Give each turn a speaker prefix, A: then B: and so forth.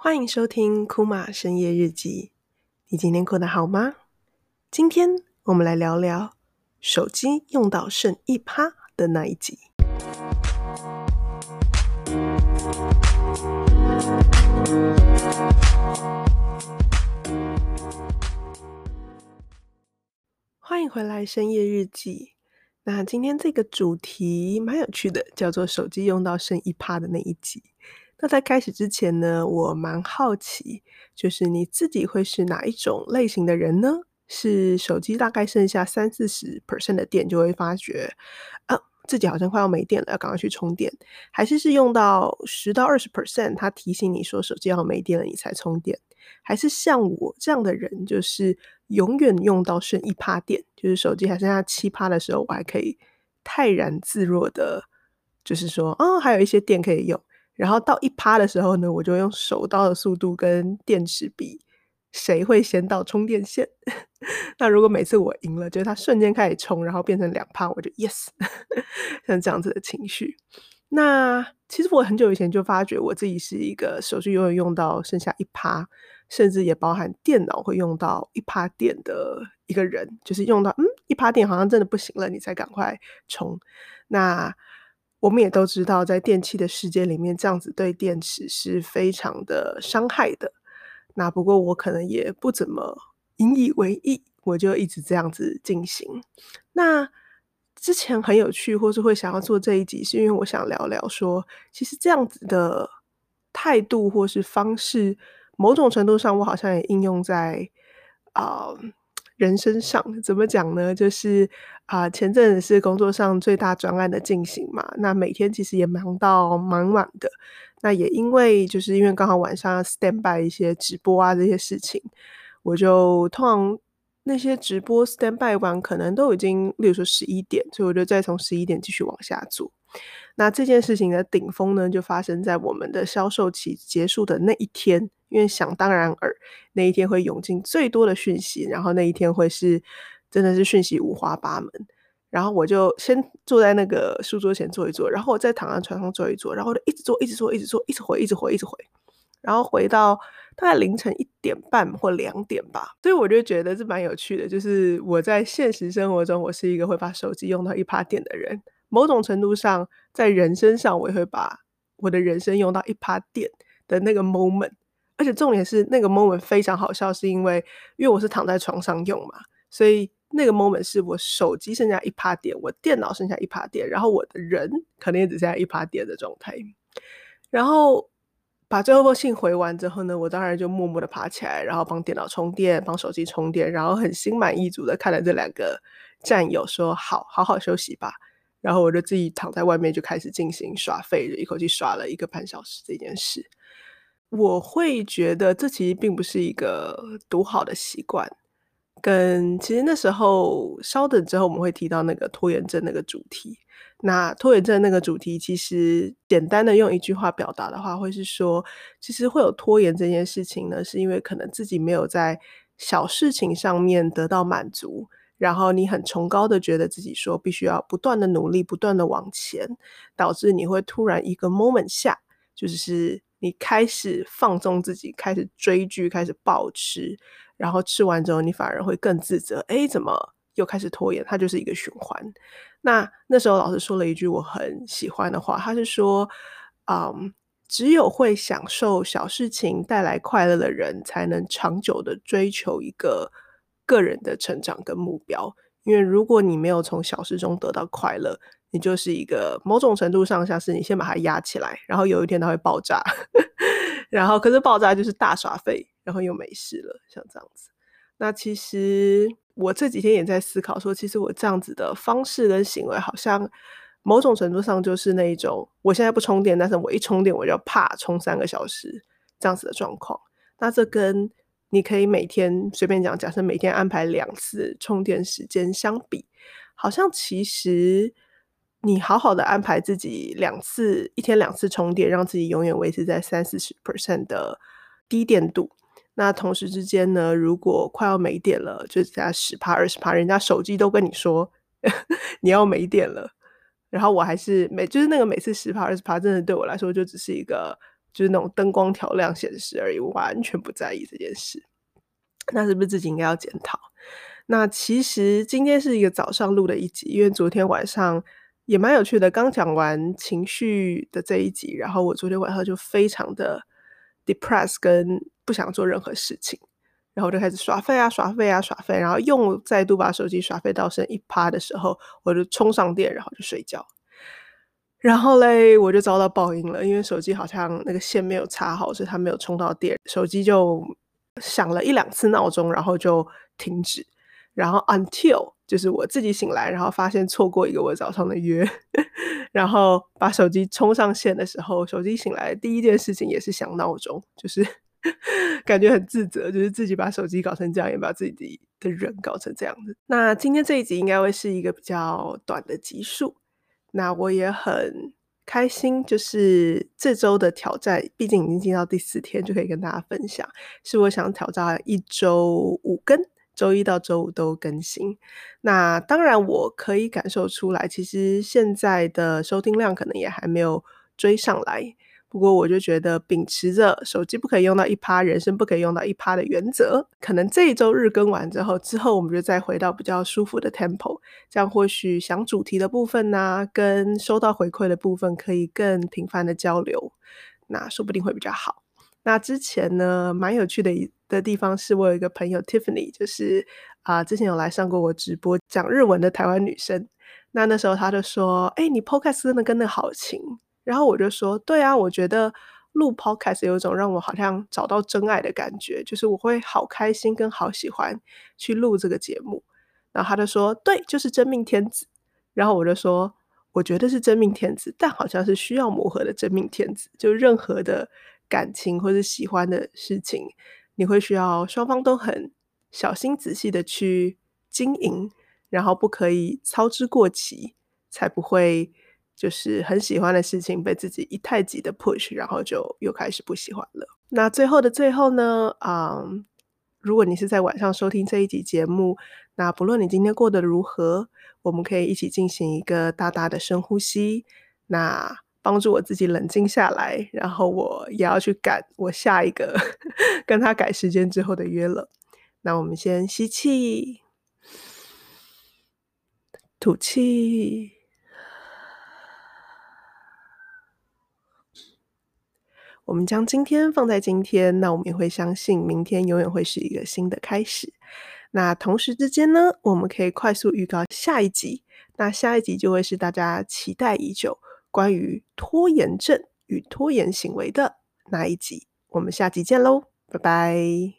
A: 欢迎收听库玛深夜日记。你今天过得好吗？今天我们来聊聊手机用到剩一趴的那一集。欢迎回来深夜日记。那今天这个主题蛮有趣的，叫做“手机用到剩一趴的那一集”。那在开始之前呢，我蛮好奇，就是你自己会是哪一种类型的人呢？是手机大概剩下三四十 percent 的电，就会发觉啊，自己好像快要没电了，要赶快去充电，还是是用到十到二十 percent，它提醒你说手机要没电了，你才充电？还是像我这样的人，就是永远用到剩一趴电，就是手机还剩下七趴的时候，我还可以泰然自若的，就是说，哦，还有一些电可以用。然后到一趴的时候呢，我就用手刀的速度跟电池比，谁会先到充电线。那如果每次我赢了，就是它瞬间开始充，然后变成两趴，我就 yes，像这样子的情绪。那其实我很久以前就发觉我自己是一个手机永远用到剩下一趴，甚至也包含电脑会用到一趴电的一个人，就是用到嗯一趴电好像真的不行了，你才赶快充。那我们也都知道，在电器的世界里面，这样子对电池是非常的伤害的。那不过我可能也不怎么引以为意，我就一直这样子进行。那之前很有趣，或是会想要做这一集，是因为我想聊聊说，其实这样子的态度或是方式，某种程度上，我好像也应用在啊、人身上。怎么讲呢？就是啊、前阵子是工作上最大专案的进行嘛，那每天其实也忙到蛮晚的。那也因为就是因为刚好晚上要 stand by 一些直播啊这些事情，我就通常。那些直播 stand by 完，可能都已经，例如说十一点，所以我就再从十一点继续往下做。那这件事情的顶峰呢，就发生在我们的销售期结束的那一天，因为想当然耳，那一天会涌进最多的讯息，然后那一天会是真的是讯息五花八门。然后我就先坐在那个书桌前坐一坐，然后我再躺在床上坐一坐，然后就一直坐，一直坐，一直坐，一直回，一直回，一直回，然后回到。大概凌晨一点半或两点吧，所以我就觉得这蛮有趣的。就是我在现实生活中，我是一个会把手机用到一趴电的人。某种程度上，在人生上，我也会把我的人生用到一趴电的那个 moment。而且重点是，那个 moment 非常好笑，是因为因为我是躺在床上用嘛，所以那个 moment 是我手机剩下一趴电，我电脑剩下一趴电，然后我的人可能也只剩下一趴电的状态，然后。把最后封信回完之后呢，我当然就默默的爬起来，然后帮电脑充电，帮手机充电，然后很心满意足的看了这两个战友说：“好，好好休息吧。”然后我就自己躺在外面就开始进行耍废，一口气耍了一个半小时这件事。我会觉得这其实并不是一个独好的习惯。跟其实那时候稍等之后我们会提到那个拖延症那个主题。那拖延症那个主题，其实简单的用一句话表达的话，会是说，其实会有拖延这件事情呢，是因为可能自己没有在小事情上面得到满足，然后你很崇高的觉得自己说必须要不断的努力，不断的往前，导致你会突然一个 moment 下，就是你开始放纵自己，开始追剧，开始暴吃，然后吃完之后你反而会更自责，诶，怎么又开始拖延？它就是一个循环。那那时候老师说了一句我很喜欢的话，他是说，嗯，只有会享受小事情带来快乐的人，才能长久的追求一个个人的成长跟目标。因为如果你没有从小事中得到快乐，你就是一个某种程度上像是你先把它压起来，然后有一天它会爆炸，然后可是爆炸就是大耍废，然后又没事了，像这样子。那其实。我这几天也在思考说，其实我这样子的方式跟行为，好像某种程度上就是那一种，我现在不充电，但是我一充电我就怕充三个小时这样子的状况。那这跟你可以每天随便讲，假设每天安排两次充电时间相比，好像其实你好好的安排自己两次，一天两次充电，让自己永远维持在三四十 percent 的低电度。那同时之间呢，如果快要没电了，就在十帕二十帕，人家手机都跟你说 你要没电了，然后我还是每就是那个每次十帕二十帕，真的对我来说就只是一个就是那种灯光调亮显示而已，我完全不在意这件事。那是不是自己应该要检讨？那其实今天是一个早上录的一集，因为昨天晚上也蛮有趣的，刚讲完情绪的这一集，然后我昨天晚上就非常的 depressed，跟不想做任何事情，然后就开始耍废啊耍废啊耍废，然后又再度把手机耍废到剩一趴的时候，我就充上电，然后就睡觉。然后嘞，我就遭到报应了，因为手机好像那个线没有插好，所以它没有充到电，手机就响了一两次闹钟，然后就停止。然后 until 就是我自己醒来，然后发现错过一个我早上的约，然后把手机充上线的时候，手机醒来第一件事情也是响闹钟，就是 感觉很自责，就是自己把手机搞成这样，也把自己的人搞成这样子。那今天这一集应该会是一个比较短的集数。那我也很开心，就是这周的挑战，毕竟已经进到第四天，就可以跟大家分享。是我想挑战一周五更，周一到周五都更新。那当然，我可以感受出来，其实现在的收听量可能也还没有追上来。不过我就觉得，秉持着手机不可以用到一趴，人生不可以用到一趴的原则，可能这一周日更完之后，之后我们就再回到比较舒服的 tempo，这样或许想主题的部分呢、跟收到回馈的部分可以更频繁的交流，那说不定会比较好。那之前呢，蛮有趣的一的地方是我有一个朋友 Tiffany，就是啊、之前有来上过我直播讲日文的台湾女生，那那时候她就说，哎、你 podcast 真的跟得好勤。然后我就说，对啊，我觉得录 podcast 有一种让我好像找到真爱的感觉，就是我会好开心跟好喜欢去录这个节目。然后他就说，对，就是真命天子。然后我就说，我觉得是真命天子，但好像是需要磨合的真命天子。就任何的感情或者喜欢的事情，你会需要双方都很小心仔细的去经营，然后不可以操之过急，才不会。就是很喜欢的事情被自己一太急的 push，然后就又开始不喜欢了。那最后的最后呢，嗯，如果你是在晚上收听这一集节目，那不论你今天过得如何，我们可以一起进行一个大大的深呼吸，那帮助我自己冷静下来，然后我也要去赶我下一个跟他改时间之后的约了。那我们先吸气，吐气。我们将今天放在今天，那我们也会相信明天永远会是一个新的开始。那同时之间呢，我们可以快速预告下一集。那下一集就会是大家期待已久关于拖延症与拖延行为的那一集。我们下集见喽，拜拜。